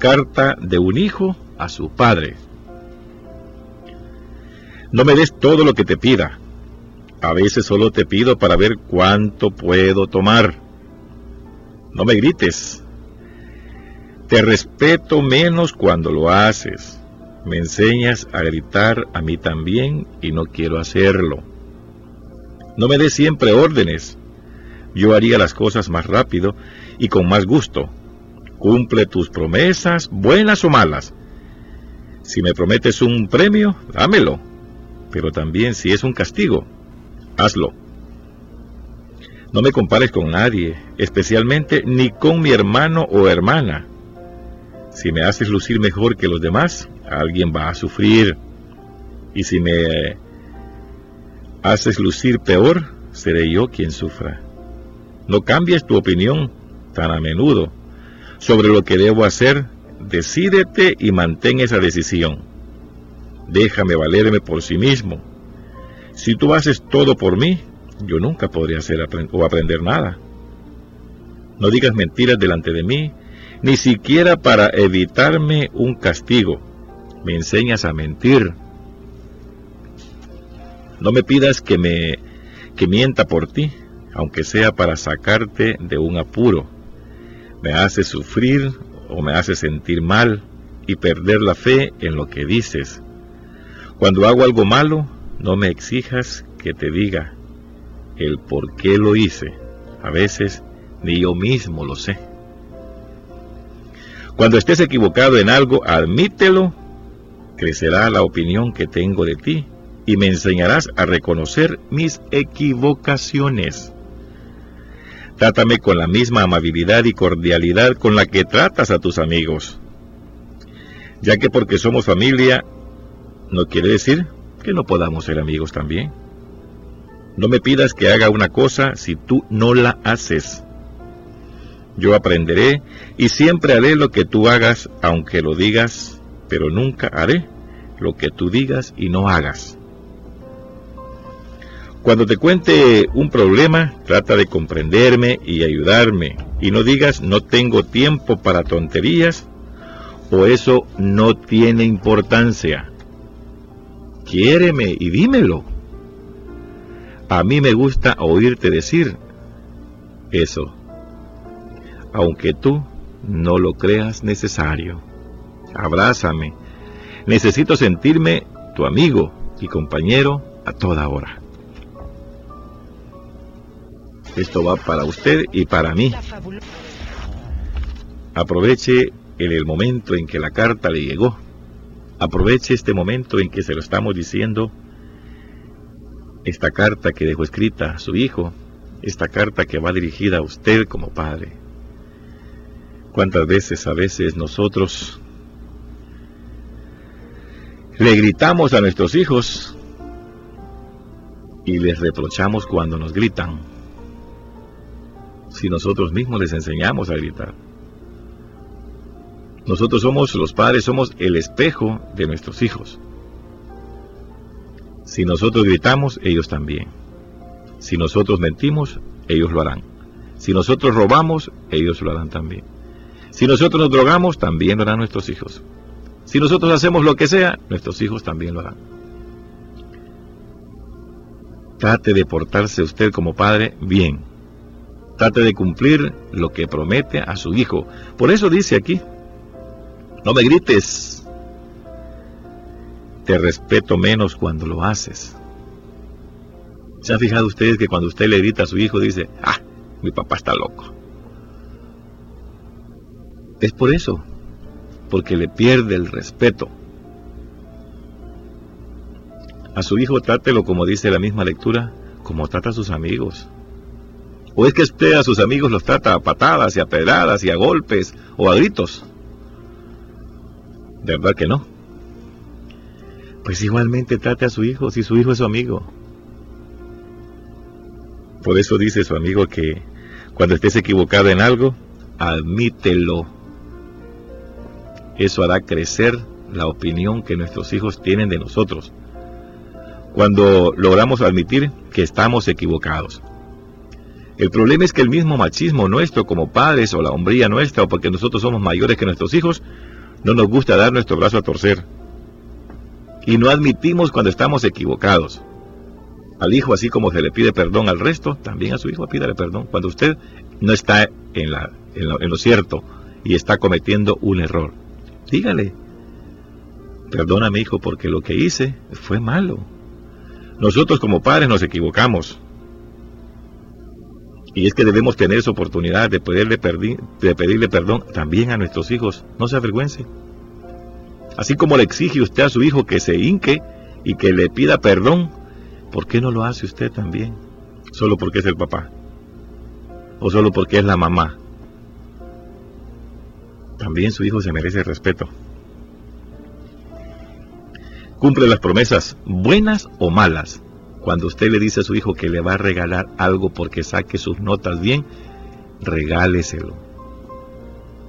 carta de un hijo a su padre. No me des todo lo que te pida. A veces solo te pido para ver cuánto puedo tomar. No me grites. Te respeto menos cuando lo haces. Me enseñas a gritar a mí también y no quiero hacerlo. No me des siempre órdenes. Yo haría las cosas más rápido y con más gusto. Cumple tus promesas, buenas o malas. Si me prometes un premio, dámelo. Pero también si es un castigo, hazlo. No me compares con nadie, especialmente ni con mi hermano o hermana. Si me haces lucir mejor que los demás, alguien va a sufrir. Y si me haces lucir peor, seré yo quien sufra. No cambies tu opinión tan a menudo sobre lo que debo hacer. Decídete y mantén esa decisión. Déjame valerme por sí mismo. Si tú haces todo por mí, yo nunca podré hacer o aprender nada. No digas mentiras delante de mí, ni siquiera para evitarme un castigo. Me enseñas a mentir. No me pidas que me que mienta por ti, aunque sea para sacarte de un apuro. Me hace sufrir o me hace sentir mal y perder la fe en lo que dices. Cuando hago algo malo, no me exijas que te diga el por qué lo hice. A veces ni yo mismo lo sé. Cuando estés equivocado en algo, admítelo. Crecerá la opinión que tengo de ti y me enseñarás a reconocer mis equivocaciones. Trátame con la misma amabilidad y cordialidad con la que tratas a tus amigos. Ya que porque somos familia, no quiere decir que no podamos ser amigos también. No me pidas que haga una cosa si tú no la haces. Yo aprenderé y siempre haré lo que tú hagas, aunque lo digas, pero nunca haré lo que tú digas y no hagas. Cuando te cuente un problema, trata de comprenderme y ayudarme. Y no digas no tengo tiempo para tonterías o eso no tiene importancia. Quiéreme y dímelo. A mí me gusta oírte decir eso, aunque tú no lo creas necesario. Abrázame. Necesito sentirme tu amigo y compañero a toda hora. Esto va para usted y para mí. Aproveche en el momento en que la carta le llegó. Aproveche este momento en que se lo estamos diciendo. Esta carta que dejó escrita a su hijo. Esta carta que va dirigida a usted como padre. ¿Cuántas veces a veces nosotros le gritamos a nuestros hijos y les reprochamos cuando nos gritan? Si nosotros mismos les enseñamos a gritar. Nosotros somos los padres, somos el espejo de nuestros hijos. Si nosotros gritamos, ellos también. Si nosotros mentimos, ellos lo harán. Si nosotros robamos, ellos lo harán también. Si nosotros nos drogamos, también lo harán nuestros hijos. Si nosotros hacemos lo que sea, nuestros hijos también lo harán. Trate de portarse usted como padre bien, Trate de cumplir lo que promete a su hijo. Por eso dice aquí, no me grites, te respeto menos cuando lo haces. ¿Se han fijado ustedes que cuando usted le grita a su hijo dice, ah, mi papá está loco? Es por eso, porque le pierde el respeto. A su hijo trátelo como dice la misma lectura, como trata a sus amigos. ¿O es que usted a sus amigos los trata a patadas y a pedradas y a golpes o a gritos? De verdad que no. Pues igualmente trate a su hijo si su hijo es su amigo. Por eso dice su amigo que cuando estés equivocado en algo, admítelo. Eso hará crecer la opinión que nuestros hijos tienen de nosotros. Cuando logramos admitir que estamos equivocados. El problema es que el mismo machismo nuestro como padres o la hombría nuestra o porque nosotros somos mayores que nuestros hijos, No nos gusta dar nuestro brazo a torcer. Y no admitimos cuando estamos equivocados. Al hijo, así como se le pide perdón al resto, también a su hijo pídale perdón. Cuando usted no está en, en lo cierto y está cometiendo un error, dígale, perdóname hijo porque lo que hice fue malo. Nosotros como padres nos equivocamos. Y es que debemos tener esa oportunidad de, poderle de pedirle perdón también a nuestros hijos. No se avergüence. Así como le exige usted a su hijo que se hinque y que le pida perdón, ¿por qué no lo hace usted también? Solo porque es el papá. O solo porque es la mamá. También su hijo se merece respeto. Cumple las promesas, buenas o malas. Cuando usted le dice a su hijo que le va a regalar algo porque saque sus notas bien, regáleselo.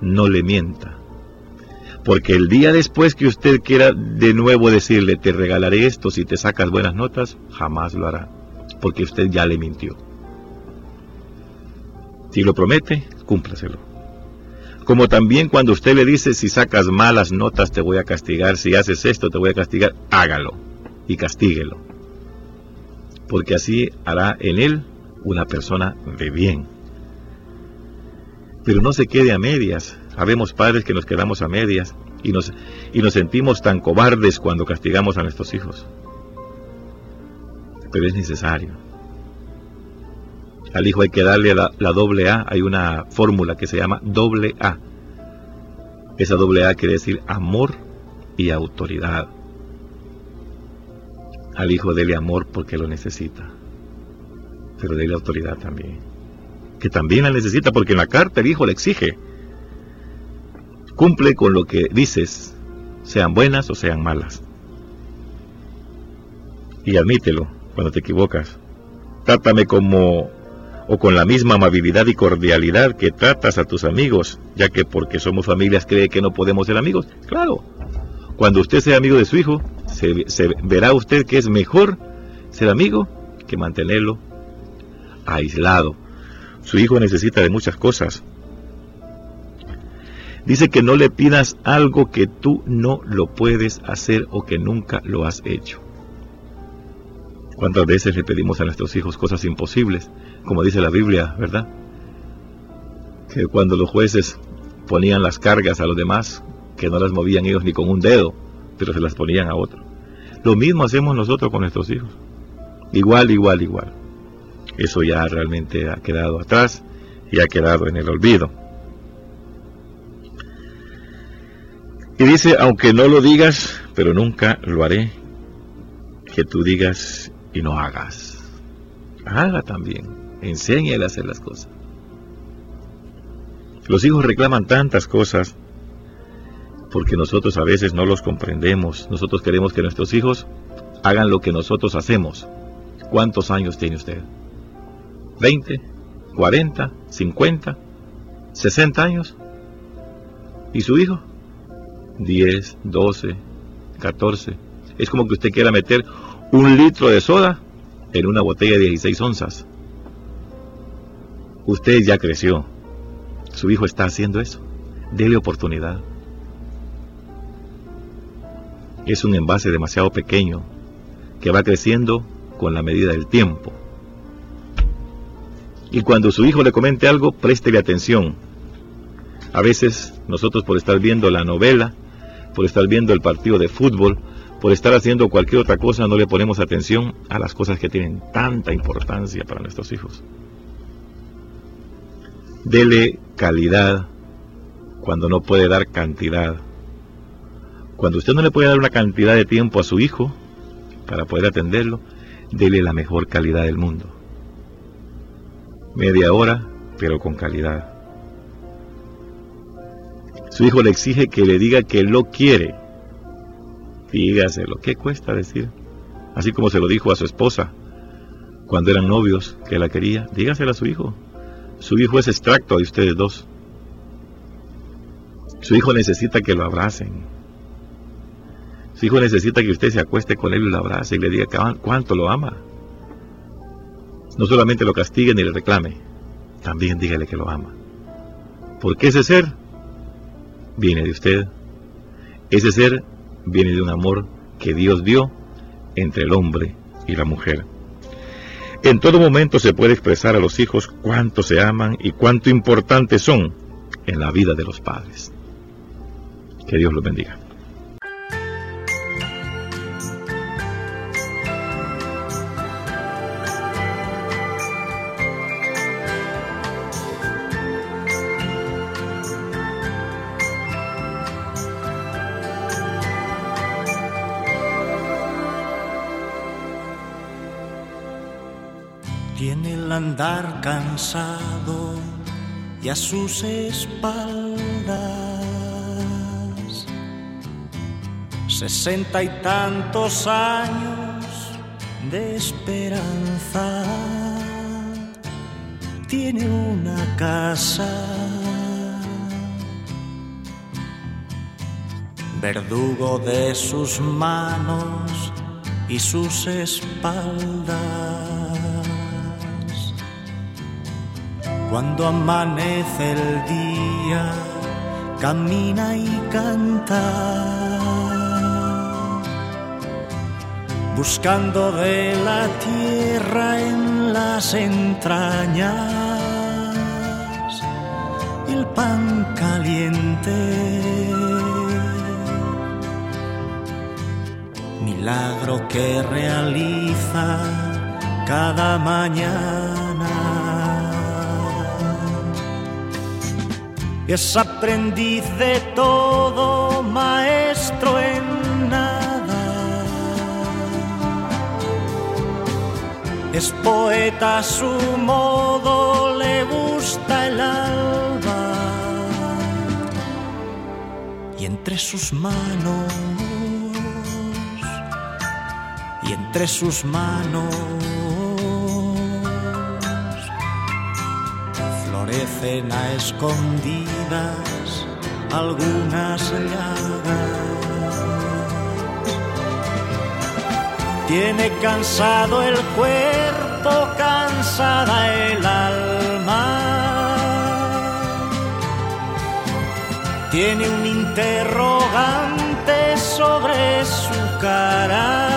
No le mienta. Porque el día después que usted quiera de nuevo decirle, te regalaré esto si te sacas buenas notas, jamás lo hará. Porque usted ya le mintió. Si lo promete, cúmplaselo. Como también cuando usted le dice, si sacas malas notas te voy a castigar, si haces esto te voy a castigar, hágalo y castíguelo. Porque así hará en él una persona de bien. Pero no se quede a medias. Habemos padres que nos quedamos a medias y nos, y nos sentimos tan cobardes cuando castigamos a nuestros hijos. Pero es necesario. Al hijo hay que darle la, doble A. Hay una fórmula que se llama doble A. Esa doble A quiere decir amor y autoridad. Al hijo dele amor porque lo necesita. Pero dele autoridad también. Que también la necesita porque en la carta el hijo le exige. Cumple con lo que dices, sean buenas o sean malas. Y admítelo cuando te equivocas. Trátame como o con la misma amabilidad y cordialidad que tratas a tus amigos, ya que porque somos familias cree que no podemos ser amigos. Claro, cuando usted sea amigo de su hijo, se, verá usted que es mejor ser amigo que mantenerlo aislado. Su hijo necesita de muchas cosas. Dice que no le pidas algo que tú no lo puedes hacer o que nunca lo has hecho. ¿Cuántas veces le pedimos a nuestros hijos cosas imposibles? Como dice la Biblia, ¿verdad? Que cuando los jueces ponían las cargas a los demás, que no las movían ellos ni con un dedo, pero se las ponían a otro. Lo mismo hacemos nosotros con nuestros hijos. Igual, igual, igual. Eso ya realmente ha quedado atrás y ha quedado en el olvido. Y dice, aunque no lo digas, pero nunca lo haré, que tú digas y no hagas. Haga también. Enséñale a hacer las cosas. Los hijos reclaman tantas cosas porque nosotros a veces no los comprendemos. Nosotros queremos que nuestros hijos hagan lo que nosotros hacemos. ¿Cuántos años tiene usted? ¿20? ¿40? ¿50? ¿60 años? ¿Y su hijo? 10, 12, 14. Es como que usted quiera meter un litro de soda en una botella de 16 onzas. Usted ya creció. Su hijo está haciendo eso. Dele oportunidad. Es un envase demasiado pequeño que va creciendo con la medida del tiempo. Y cuando su hijo le comente algo, préstele atención. A veces nosotros por estar viendo la novela, por estar viendo el partido de fútbol, por estar haciendo cualquier otra cosa no le ponemos atención a las cosas que tienen tanta importancia para nuestros hijos. Dele calidad cuando no puede dar cantidad. Cuando usted no le puede dar una cantidad de tiempo a su hijo para poder atenderlo, dele la mejor calidad del mundo. Media hora, pero con calidad. Su hijo le exige que le diga que lo quiere Dígaselo. ¿Qué cuesta decir? Así como se lo dijo a su esposa cuando eran novios que la quería. Dígaselo a su hijo. Su hijo es extracto de ustedes dos. Su hijo necesita que lo abracen. Hijo necesita que usted se acueste con él y lo abrace y le diga cuánto lo ama. No solamente lo castigue ni le reclame, también dígale que lo ama. Porque ese ser viene de usted Ese ser viene de un amor que Dios dio entre el hombre y la mujer. En todo momento se puede expresar a los hijos cuánto se aman y cuánto importantes son en la vida de los padres. Que Dios los bendiga. Andar cansado y a sus espaldas sesenta y tantos años de esperanza. Tiene una casa, verdugo de sus manos y sus espaldas. Cuando amanece el día, camina y canta, buscando de la tierra en las entrañas el pan caliente. Milagro que realiza cada mañana es aprendiz de todo, maestro en nada. Es poeta a su modo, le gusta el alba. Y entre sus manos, y entre sus manos florecen a escondidas algunas llagas. Tiene cansado el cuerpo, cansada el alma. Tiene un interrogante sobre su cara.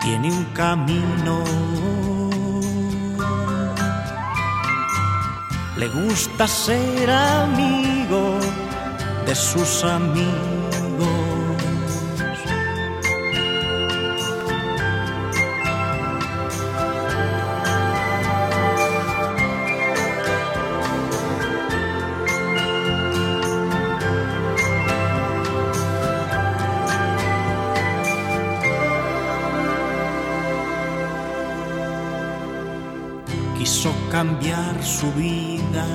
Tiene un camino. Le gusta ser amigo de sus amigos. Quiso cambiar su vida,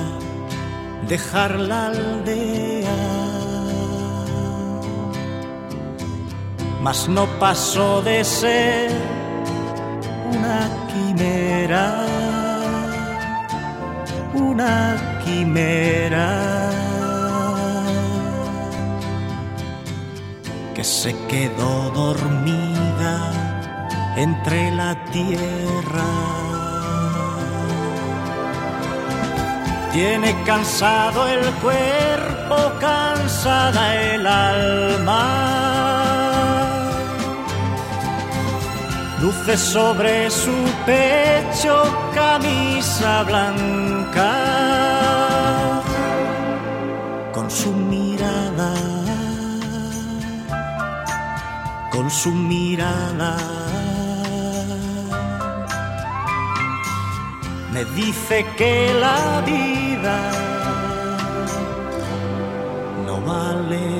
dejar la aldea. Mas no pasó de ser una quimera, una quimera que se quedó dormida entre la tierra. Tiene cansado el cuerpo, cansada el alma. Luce sobre su pecho camisa blanca. Con su mirada, con su mirada. Me dice que la vida no vale